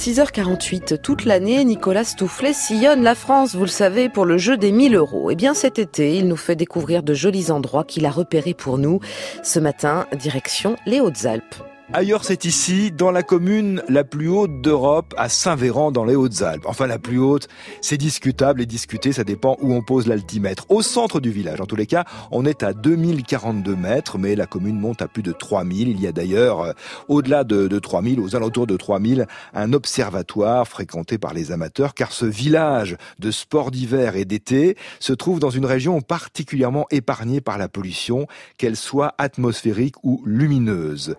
6h48, toute l'année, Nicolas Stoufflet sillonne la France, vous le savez, pour le jeu des 1000 euros. Eh bien, cet été, il nous fait découvrir de jolis endroits qu'il a repérés pour nous. Ce matin, direction les Hautes-Alpes. Ailleurs, c'est ici, dans la commune la plus haute d'Europe, à Saint-Véran, dans les Hautes-Alpes. Enfin, la plus haute, c'est discutable et discuté, ça dépend où on pose l'altimètre. Au centre du village, en tous les cas, on est à 2042 mètres, mais la commune monte à plus de 3000. Il y a d'ailleurs, euh, au-delà de, de 3000, aux alentours de 3000, un observatoire fréquenté par les amateurs, car ce village de sport d'hiver et d'été se trouve dans une région particulièrement épargnée par la pollution, qu'elle soit atmosphérique ou lumineuse.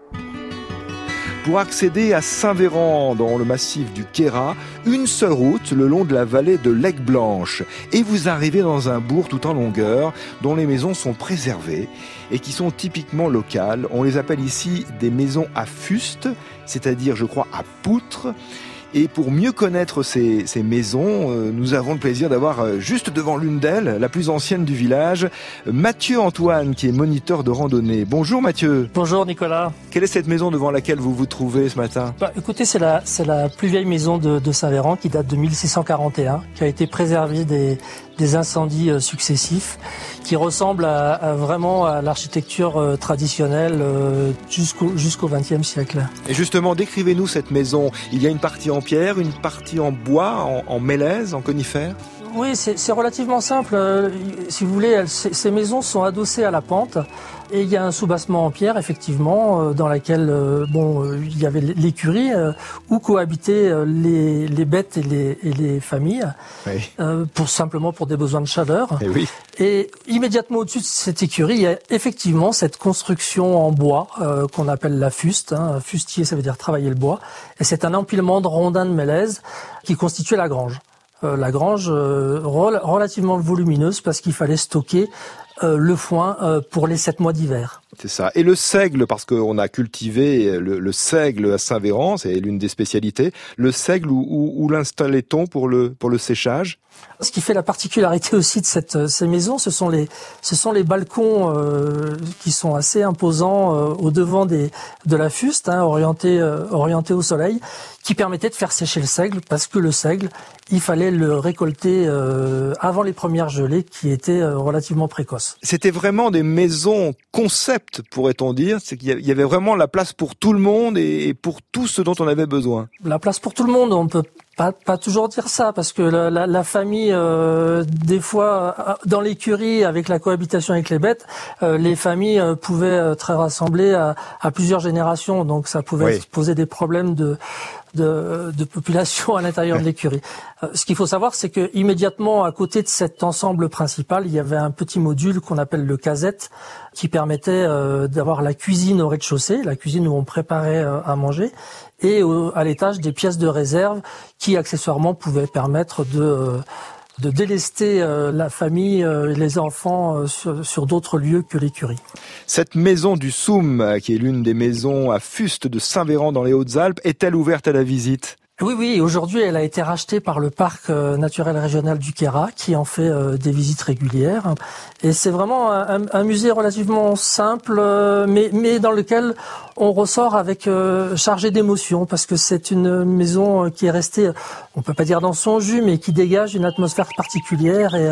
Pour accéder à Saint-Véran, dans le massif du Quéra, une seule route le long de la vallée de l'Aigle Blanche. Et vous arrivez dans un bourg tout en longueur, dont les maisons sont préservées et qui sont typiquement locales. On les appelle ici des maisons à fuste, c'est-à-dire, je crois, à poutres. Et pour mieux connaître ces, ces maisons, euh, nous avons le plaisir d'avoir euh, juste devant l'une d'elles, la plus ancienne du village, Mathieu Antoine, qui est moniteur de randonnée. Bonjour Mathieu. Bonjour Nicolas. Quelle est cette maison devant laquelle vous vous trouvez ce matin? Bah, Écoutez, c'est la, c'est la plus vieille maison de, de Saint-Véran qui date de 1641, qui a été préservée des, des incendies euh, successifs, qui ressemble à, à vraiment à l'architecture euh, traditionnelle euh, jusqu'au jusqu'au XXe siècle. Et justement, décrivez-nous cette maison. Il y a une partie en pierre, une partie en bois, en, en mélèze, en conifère? Oui, c'est relativement simple. Si vous voulez, elles, ces maisons sont adossées à la pente et il y a un soubassement en pierre, effectivement, dans laquelle bon, il y avait l'écurie où cohabitaient les, les bêtes et les, et les familles, oui. pour simplement pour des besoins de chaleur. Et, oui. et immédiatement au-dessus de cette écurie, il y a effectivement cette construction en bois euh, qu'on appelle la fuste. Hein. Fustier, ça veut dire travailler le bois. Et c'est un empilement de rondins de mélèze qui constituait la grange. Euh, la grange euh, relativement volumineuse parce qu'il fallait stocker le foin euh, pour les sept mois d'hiver. C'est ça. Et le seigle, parce qu'on a cultivé le, le seigle à Saint-Véran, c'est l'une des spécialités. Le seigle, où, où, où l'installait-on pour le, pour le séchage? Ce qui fait la particularité aussi de cette, ces maisons, ce sont les, ce sont les balcons euh, qui sont assez imposants euh, au devant des, de la fuste, hein, orientés, euh, orientés au soleil, qui permettaient de faire sécher le seigle, parce que le seigle, il fallait le récolter euh, avant les premières gelées, qui étaient euh, relativement précoces. C'était vraiment des maisons concept, pourrait-on dire. C'est qu'il y avait vraiment la place pour tout le monde et pour tout ce dont on avait besoin. La place pour tout le monde, on peut pas, pas, toujours dire ça parce que la, la, la famille, euh, des fois, euh, dans l'écurie, avec la cohabitation avec les bêtes, euh, les familles euh, pouvaient être rassemblées à, à, plusieurs générations, donc ça pouvait oui. poser des problèmes de de, population à l'intérieur de l'écurie. Euh, ce qu'il faut savoir, c'est que immédiatement à côté de cet ensemble principal, il y avait un petit module qu'on appelle le casette, qui permettait euh, d'avoir la cuisine au rez-de-chaussée, la cuisine où on préparait euh, à manger, et à l'étage des pièces de réserve qui accessoirement pouvaient permettre de de délester euh, la famille euh, et les enfants euh, sur, sur d'autres lieux que l'écurie. Cette maison du Soum, qui est l'une des maisons à Fuste de Saint-Véran dans les Hautes-Alpes, est-elle ouverte à la visite? Oui, oui. Aujourd'hui, elle a été rachetée par le parc naturel régional du Quéra, qui en fait euh, des visites régulières. Et c'est vraiment un, musée relativement simple, euh, mais, mais dans lequel on ressort avec euh, chargé d'émotions, parce que c'est une maison qui est restée, on peut pas dire dans son jus, mais qui dégage une atmosphère particulière et,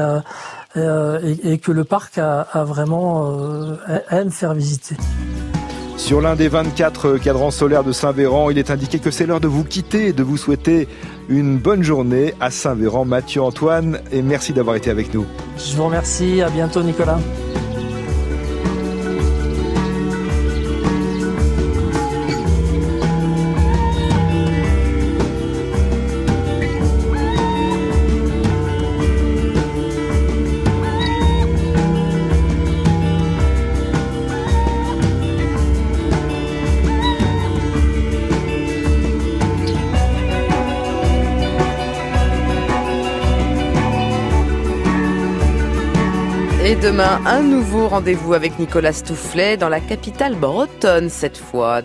et, et que le parc a, a vraiment aime faire visiter. Sur l'un des 24 cadrans solaires de Saint-Véran, il est indiqué que c'est l'heure de vous quitter et de vous souhaiter une bonne journée à Saint-Véran. Mathieu Antoine, et merci d'avoir été avec nous. Je vous remercie. À bientôt, Nicolas. Et demain, un nouveau rendez-vous avec Nicolas Stoufflet dans la capitale bretonne cette fois.